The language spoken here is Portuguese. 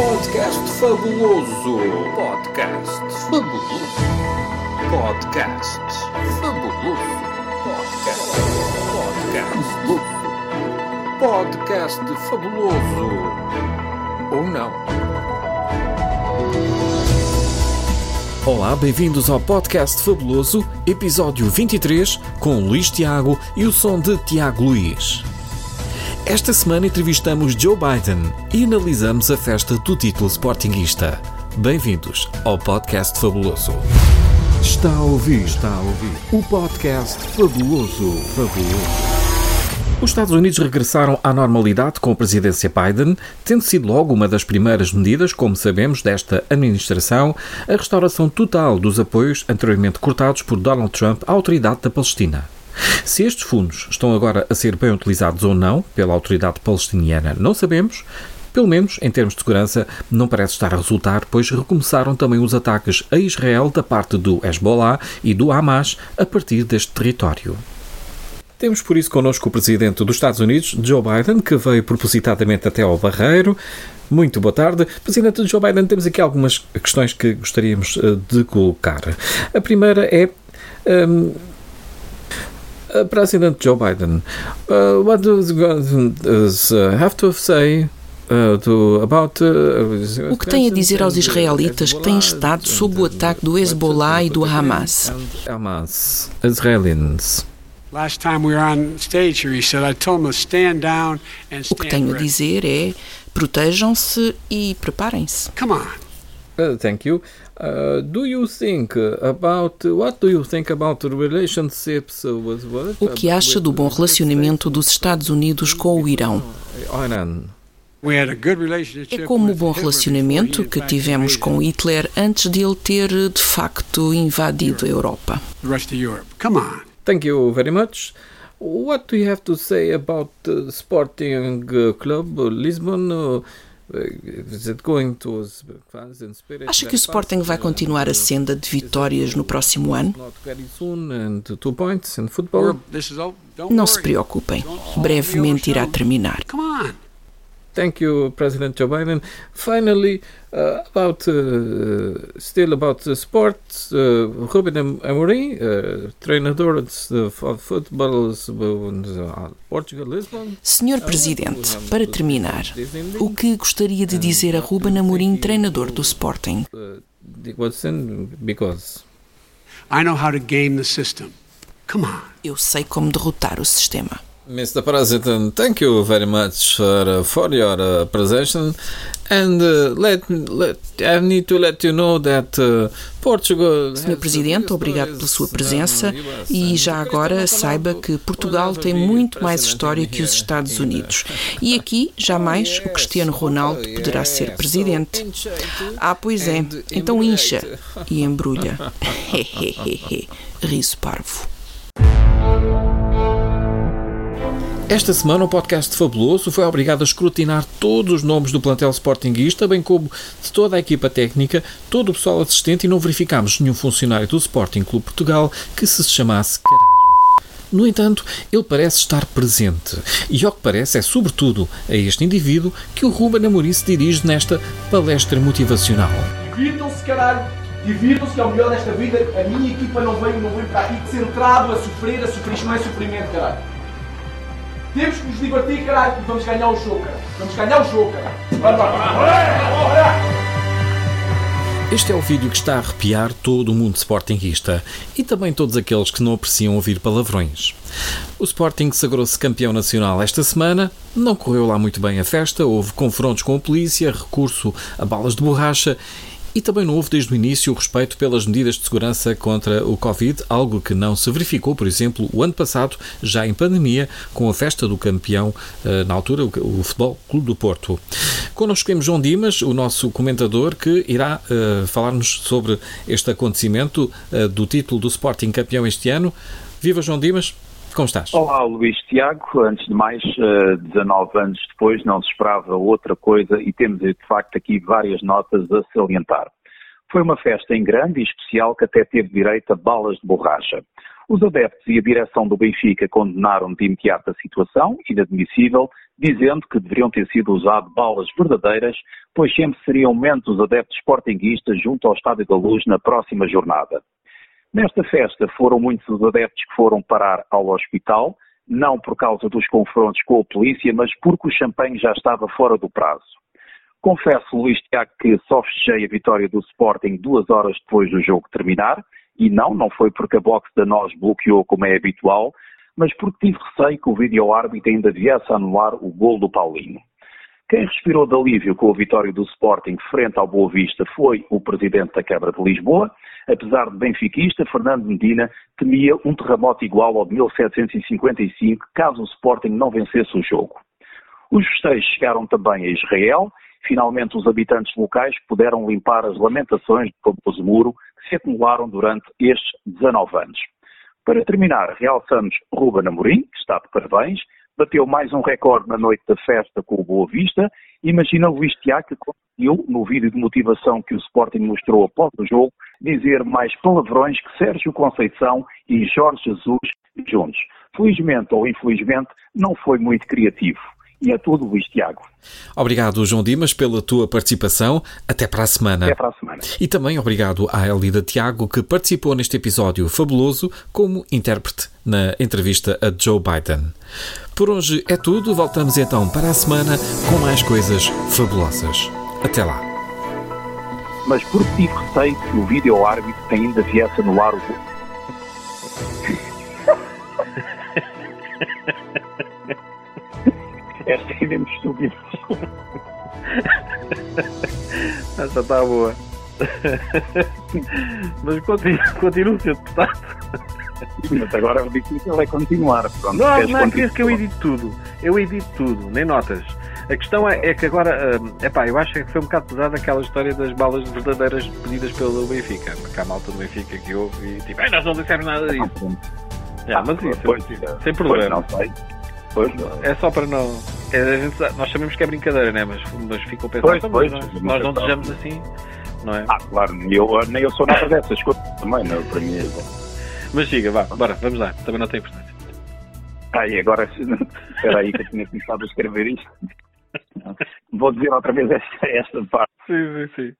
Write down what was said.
Podcast fabuloso. Podcast fabuloso. Podcast fabuloso. Podcast. Podcast. Podcast fabuloso. Ou não? Olá, bem-vindos ao Podcast Fabuloso, episódio 23, com Luís Tiago e o som de Tiago Luís. Esta semana entrevistamos Joe Biden e analisamos a festa do título Sportingista. Bem-vindos ao Podcast Fabuloso. Está a ouvir, está a ouvir o Podcast Fabuloso, Fabuloso. Os Estados Unidos regressaram à normalidade com a presidência Biden, tendo sido logo uma das primeiras medidas, como sabemos, desta administração, a restauração total dos apoios anteriormente cortados por Donald Trump à autoridade da Palestina. Se estes fundos estão agora a ser bem utilizados ou não pela autoridade palestiniana, não sabemos. Pelo menos, em termos de segurança, não parece estar a resultar, pois recomeçaram também os ataques a Israel da parte do Hezbollah e do Hamas a partir deste território. Temos por isso connosco o Presidente dos Estados Unidos, Joe Biden, que veio propositadamente até ao Barreiro. Muito boa tarde. Presidente Joe Biden, temos aqui algumas questões que gostaríamos de colocar. A primeira é. Um, President Joe Biden, uh, what does uh, have to say o que tem a dizer aos israelitas que têm estado sob o ataque do Hezbollah e do Hamas? Hamas, Israelis. O que tenho a dizer é protejam-se e preparem-se. Come on. Uh, thank you. Uh, do you think about what do you think about relationships with what? O que acha do bom relacionamento dos Estados Unidos com o Irão? Iran. É como o bom relacionamento que tivemos com Hitler antes de ele ter de facto invadido a Europa. Thank you very much. What do you have to say about the Sporting Club Lisbon? Acha que o Sporting vai continuar a senda de vitórias no próximo ano? Não se preocupem, brevemente irá terminar. Thank you, President Joe Biden. Finally, uh, about uh, still about the sports, uh, Ruben Amorim, uh, treinador de futebol uh, Portugal, Lisbon. Senhor Presidente, para terminar, o que gostaria de dizer a Ruben Amorim, treinador do Sporting? Because I know how to game the system. Come on. Eu sei como derrotar o sistema. Mr. President, thank you very much for, uh, for your uh, presentation. And uh, let, let, I need to let you know that uh, Portugal. Senhor Presidente, obrigado pela sua presença e já agora saiba que Portugal tem muito mais história que os Estados Unidos. E aqui jamais o Cristiano Ronaldo poderá ser presidente. Ah, pois é. Então incha e embrulha. Riso parvo. Esta semana o podcast Fabuloso foi obrigado a escrutinar todos os nomes do plantel Sportingista, bem como de toda a equipa técnica, todo o pessoal assistente e não verificámos nenhum funcionário do Sporting Clube Portugal que se chamasse caralho. No entanto, ele parece estar presente e, ao que parece, é sobretudo a este indivíduo que o Ruben Amorim se dirige nesta palestra motivacional. Divirtam-se, caralho! Divirtam-se que é o melhor desta vida. A minha equipa não veio, não veio para aqui centrado a sofrer, a sofrer. Isto não é sofrimento, caralho. Temos que nos divertir, caralho, e vamos ganhar o jogo, caralho. Vamos ganhar o jogo, bora, bora. Este é o vídeo que está a arrepiar todo o mundo sportinguista e também todos aqueles que não apreciam ouvir palavrões. O Sporting sagrou-se campeão nacional esta semana, não correu lá muito bem a festa, houve confrontos com a polícia, recurso a balas de borracha e também não houve desde o início o respeito pelas medidas de segurança contra o Covid, algo que não se verificou, por exemplo, o ano passado, já em pandemia, com a festa do campeão, eh, na altura, o Futebol Clube do Porto. Connosco temos João Dimas, o nosso comentador, que irá uh, falar-nos sobre este acontecimento uh, do título do Sporting campeão este ano. Viva João Dimas! Como estás? Olá, Luís Tiago. Antes de mais, 19 anos depois, não se esperava outra coisa e temos de facto aqui várias notas a salientar. Foi uma festa em grande e especial que até teve direito a balas de borracha. Os adeptos e a direção do Benfica condenaram de imediato a situação, inadmissível, dizendo que deveriam ter sido usadas balas verdadeiras, pois sempre seriam menos os adeptos sportinguistas junto ao Estádio da Luz na próxima jornada. Nesta festa foram muitos os adeptos que foram parar ao hospital, não por causa dos confrontos com a polícia, mas porque o champanhe já estava fora do prazo. Confesso, Luís Tiago, que só fechei a vitória do Sporting duas horas depois do jogo terminar, e não, não foi porque a boxe da nós bloqueou como é habitual, mas porque tive receio que o vídeo-árbitro ainda viesse a anular o gol do Paulinho. Quem respirou de alívio com a vitória do Sporting frente ao Boa Vista foi o presidente da Câmara de Lisboa. Apesar de benfiquista, Fernando Medina temia um terremoto igual ao de 1755 caso o Sporting não vencesse o jogo. Os festejos chegaram também a Israel. Finalmente, os habitantes locais puderam limpar as lamentações do famoso muro que se acumularam durante estes 19 anos. Para terminar, realçamos Ruben Amorim, que está de parabéns, bateu mais um recorde na noite da festa com o Boa Vista. Imagina Luís Tiago que conseguiu, no vídeo de motivação que o Sporting mostrou após o jogo, dizer mais palavrões que Sérgio Conceição e Jorge Jesus juntos. Felizmente ou infelizmente, não foi muito criativo. E é tudo, Luís Tiago. Obrigado, João Dimas, pela tua participação. Até para a semana. Até para a semana. E também obrigado à Elida Tiago, que participou neste episódio fabuloso como intérprete na entrevista a Joe Biden. Por hoje é tudo. Voltamos então para a semana com mais coisas fabulosas. Até lá. Mas por ti receio que o vídeo árbitro ainda viesse anular o Esta é mesmo estúpida. Essa está boa. Mas continua, continua deputado. Mas agora o difícil é continuar. Pronto, não, não é continuar? que eu edito tudo. Eu edito tudo, nem notas. A questão é, é que agora, é epá, eu acho que foi um bocado pesada aquela história das balas verdadeiras pedidas pelo Benfica. Que há malta do Benfica que ouve e tipo, "Ei, nós não dissemos nada Ah, disso. É, Ah, mas isso, pois, sem Pois problema. não sei. Pois, É só para não. é, gente nós sabemos que é brincadeira, né? Mas, mas ficam a pensar, Pois, "Então, pois, mas nós, nós não sabe." desejamos assim, não é? ah, claro, nem eu, nem eu sou nada dessas coisas também, não, para mim é bom. Mas siga, vá, bora, vamos lá, também não tem importância. Ah, e agora, espera aí que eu tinha começado a escrever isto. Vou dizer outra vez esta, esta parte. Sim, sim, sim.